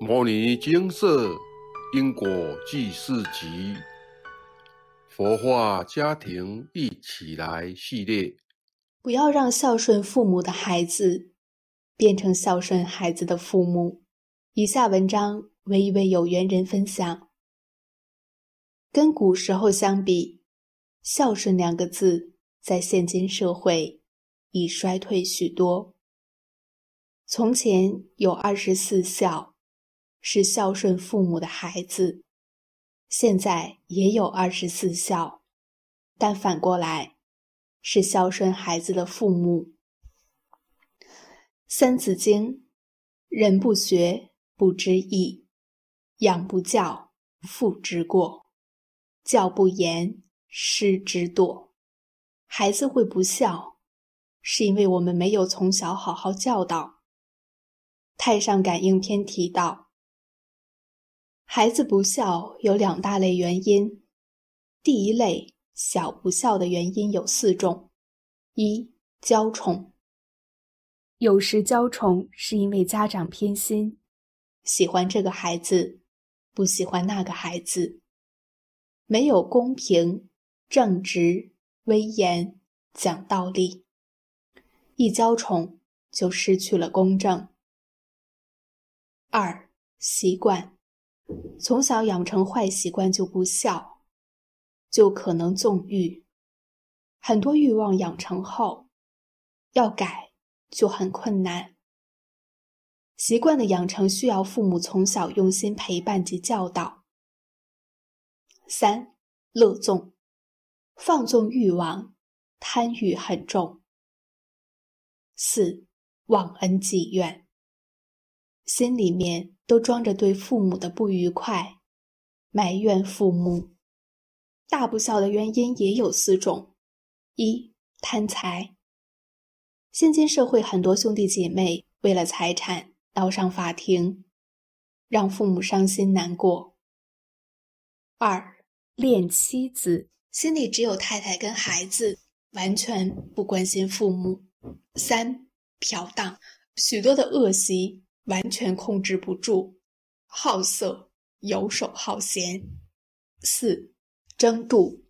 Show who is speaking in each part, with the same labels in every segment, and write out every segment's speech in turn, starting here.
Speaker 1: 《摩尼金色因果记事集》佛化家庭一起来系列。
Speaker 2: 不要让孝顺父母的孩子变成孝顺孩子的父母。以下文章为一位有缘人分享。跟古时候相比，孝顺两个字在现今社会已衰退许多。从前有二十四孝。是孝顺父母的孩子，现在也有二十四孝，但反过来是孝顺孩子的父母。《三字经》：人不学，不知义；养不教，父之过；教不严，师之惰。孩子会不孝，是因为我们没有从小好好教导。《太上感应篇》提到。孩子不孝有两大类原因，第一类小不孝的原因有四种：一、娇宠。有时娇宠是因为家长偏心，喜欢这个孩子，不喜欢那个孩子，没有公平、正直、威严、讲道理，一娇宠就失去了公正。二、习惯。从小养成坏习惯就不孝，就可能纵欲。很多欲望养成后，要改就很困难。习惯的养成需要父母从小用心陪伴及教导。三乐纵，放纵欲望，贪欲很重。四忘恩记怨，心里面。都装着对父母的不愉快，埋怨父母。大不孝的原因也有四种：一、贪财。现今社会很多兄弟姐妹为了财产闹上法庭，让父母伤心难过。二、恋妻子，心里只有太太跟孩子，完全不关心父母。三、嫖荡，许多的恶习。完全控制不住，好色、游手好闲。四、争妒，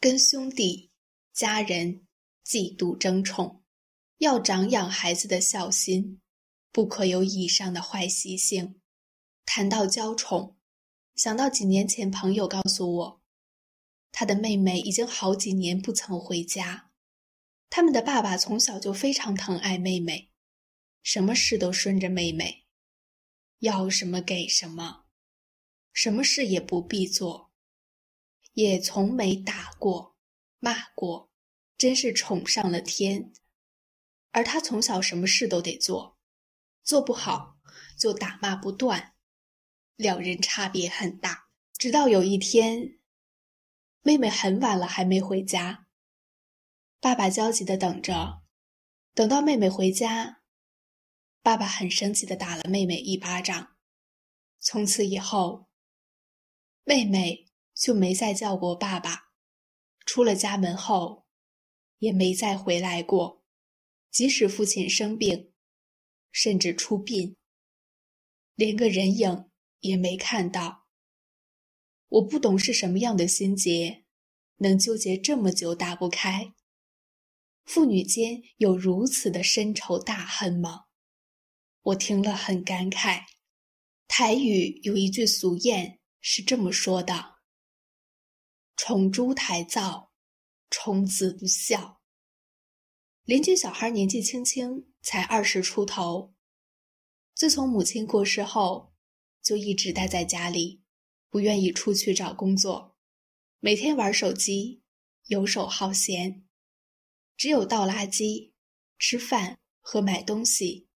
Speaker 2: 跟兄弟、家人嫉妒争宠。要长养孩子的孝心，不可有以上的坏习性。谈到娇宠，想到几年前朋友告诉我，他的妹妹已经好几年不曾回家，他们的爸爸从小就非常疼爱妹妹。什么事都顺着妹妹，要什么给什么，什么事也不必做，也从没打过、骂过，真是宠上了天。而他从小什么事都得做，做不好就打骂不断，两人差别很大。直到有一天，妹妹很晚了还没回家，爸爸焦急的等着，等到妹妹回家。爸爸很生气的打了妹妹一巴掌，从此以后，妹妹就没再叫过爸爸，出了家门后，也没再回来过，即使父亲生病，甚至出殡，连个人影也没看到。我不懂是什么样的心结，能纠结这么久打不开，父女间有如此的深仇大恨吗？我听了很感慨。台语有一句俗谚是这么说的：“宠猪台灶，宠子不孝。”邻居小孩年纪轻轻，才二十出头，自从母亲过世后，就一直待在家里，不愿意出去找工作，每天玩手机，游手好闲，只有倒垃圾、吃饭和买东西。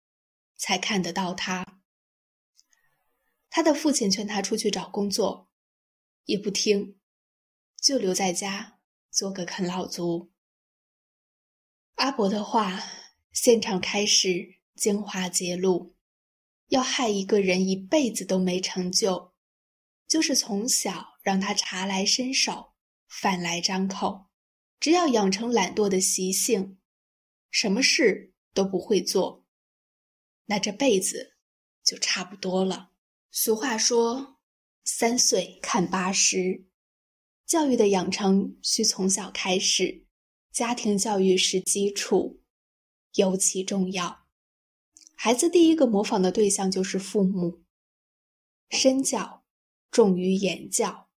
Speaker 2: 才看得到他。他的父亲劝他出去找工作，也不听，就留在家做个啃老族。阿伯的话，现场开始精华揭露：要害一个人一辈子都没成就，就是从小让他茶来伸手，饭来张口，只要养成懒惰的习性，什么事都不会做。那这辈子就差不多了。俗话说：“三岁看八十。”教育的养成需从小开始，家庭教育是基础，尤其重要。孩子第一个模仿的对象就是父母。身教重于言教。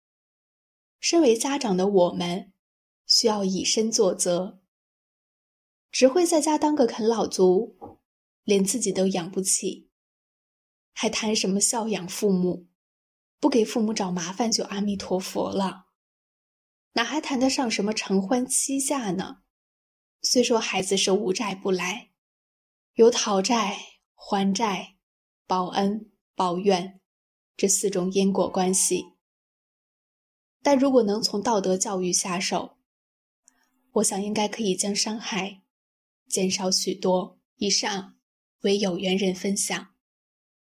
Speaker 2: 身为家长的我们，需要以身作则。只会在家当个啃老族，连自己都养不起。还谈什么孝养父母？不给父母找麻烦就阿弥陀佛了，哪还谈得上什么承欢膝下呢？虽说孩子是无债不来，有讨债、还债、报恩、报怨这四种因果关系，但如果能从道德教育下手，我想应该可以将伤害减少许多。以上为有缘人分享。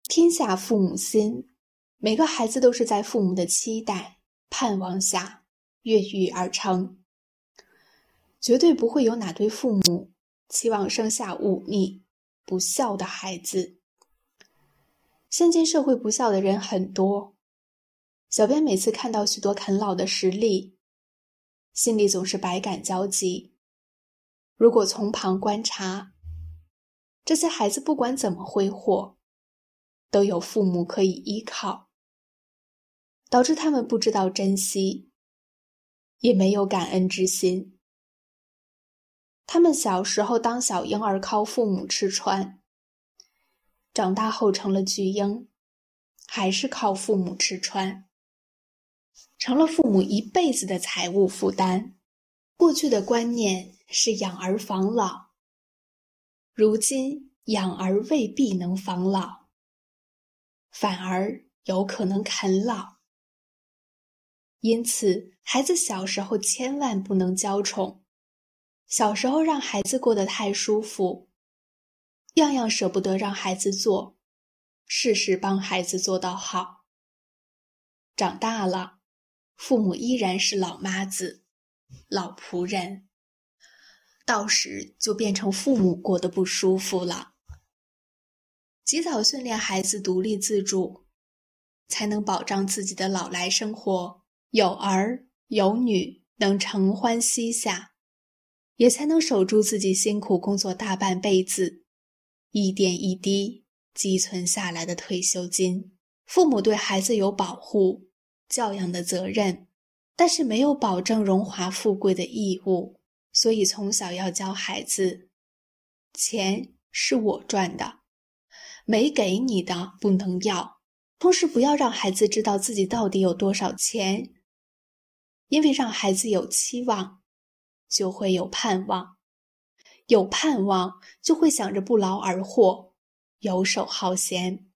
Speaker 2: 天下父母心，每个孩子都是在父母的期待、盼望下孕育而成。绝对不会有哪对父母期望生下忤逆、不孝的孩子。现今社会不孝的人很多，小编每次看到许多啃老的实例，心里总是百感交集。如果从旁观察，这些孩子不管怎么挥霍。都有父母可以依靠，导致他们不知道珍惜，也没有感恩之心。他们小时候当小婴儿靠父母吃穿，长大后成了巨婴，还是靠父母吃穿，成了父母一辈子的财务负担。过去的观念是养儿防老，如今养儿未必能防老。反而有可能啃老，因此孩子小时候千万不能娇宠。小时候让孩子过得太舒服，样样舍不得让孩子做，事事帮孩子做到好。长大了，父母依然是老妈子、老仆人，到时就变成父母过得不舒服了。及早训练孩子独立自主，才能保障自己的老来生活有儿有女，能承欢膝下，也才能守住自己辛苦工作大半辈子一点一滴积存下来的退休金。父母对孩子有保护、教养的责任，但是没有保证荣华富贵的义务。所以从小要教孩子，钱是我赚的。没给你的不能要，同时不要让孩子知道自己到底有多少钱，因为让孩子有期望，就会有盼望，有盼望就会想着不劳而获，游手好闲。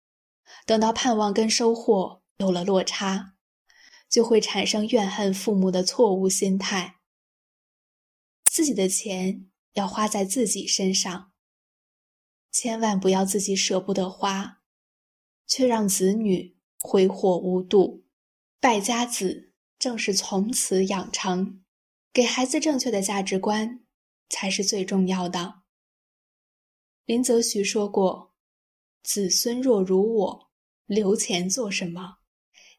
Speaker 2: 等到盼望跟收获有了落差，就会产生怨恨父母的错误心态。自己的钱要花在自己身上。千万不要自己舍不得花，却让子女挥霍无度。败家子正是从此养成，给孩子正确的价值观才是最重要的。林则徐说过：“子孙若如我，留钱做什么？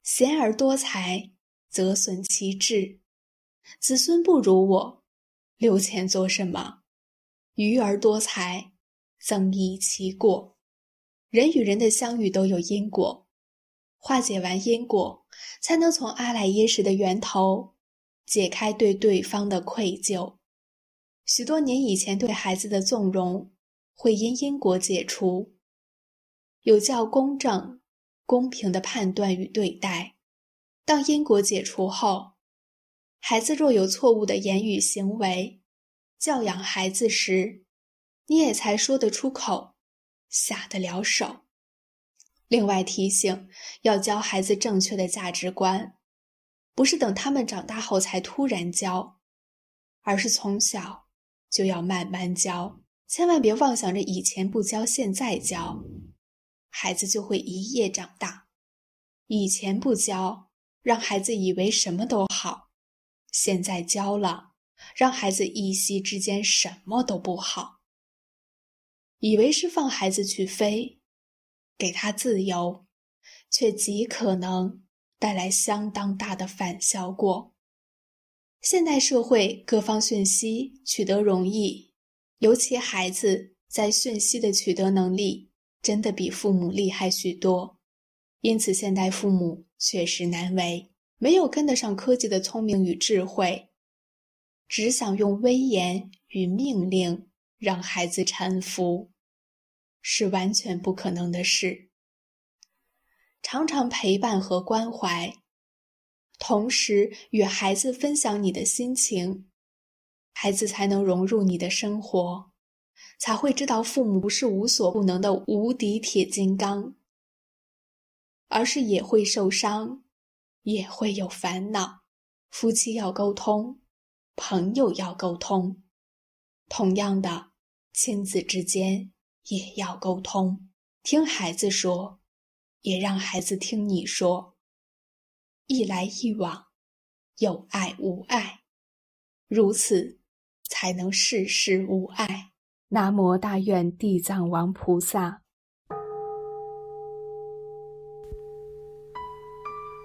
Speaker 2: 贤而多财，则损其志；子孙不如我，留钱做什么？愚而多财。”增益其过，人与人的相遇都有因果，化解完因果，才能从阿赖耶识的源头解开对对方的愧疚。许多年以前对孩子的纵容，会因因果解除。有较公正、公平的判断与对待。当因果解除后，孩子若有错误的言语行为，教养孩子时。你也才说得出口，下得了手。另外提醒，要教孩子正确的价值观，不是等他们长大后才突然教，而是从小就要慢慢教。千万别妄想着以前不教，现在教，孩子就会一夜长大。以前不教，让孩子以为什么都好；现在教了，让孩子一夕之间什么都不好。以为是放孩子去飞，给他自由，却极可能带来相当大的反效果。现代社会各方讯息取得容易，尤其孩子在讯息的取得能力真的比父母厉害许多，因此现代父母确实难为，没有跟得上科技的聪明与智慧，只想用威严与命令让孩子臣服，是完全不可能的事。常常陪伴和关怀。同时与孩子分享你的心情，孩子才能融入你的生活，才会知道父母不是无所不能的无敌铁金刚，而是也会受伤，也会有烦恼。夫妻要沟通，朋友要沟通，同样的，亲子之间也要沟通。听孩子说，也让孩子听你说。一来一往，有爱无爱，如此才能事事无碍。南无大愿地藏王菩萨。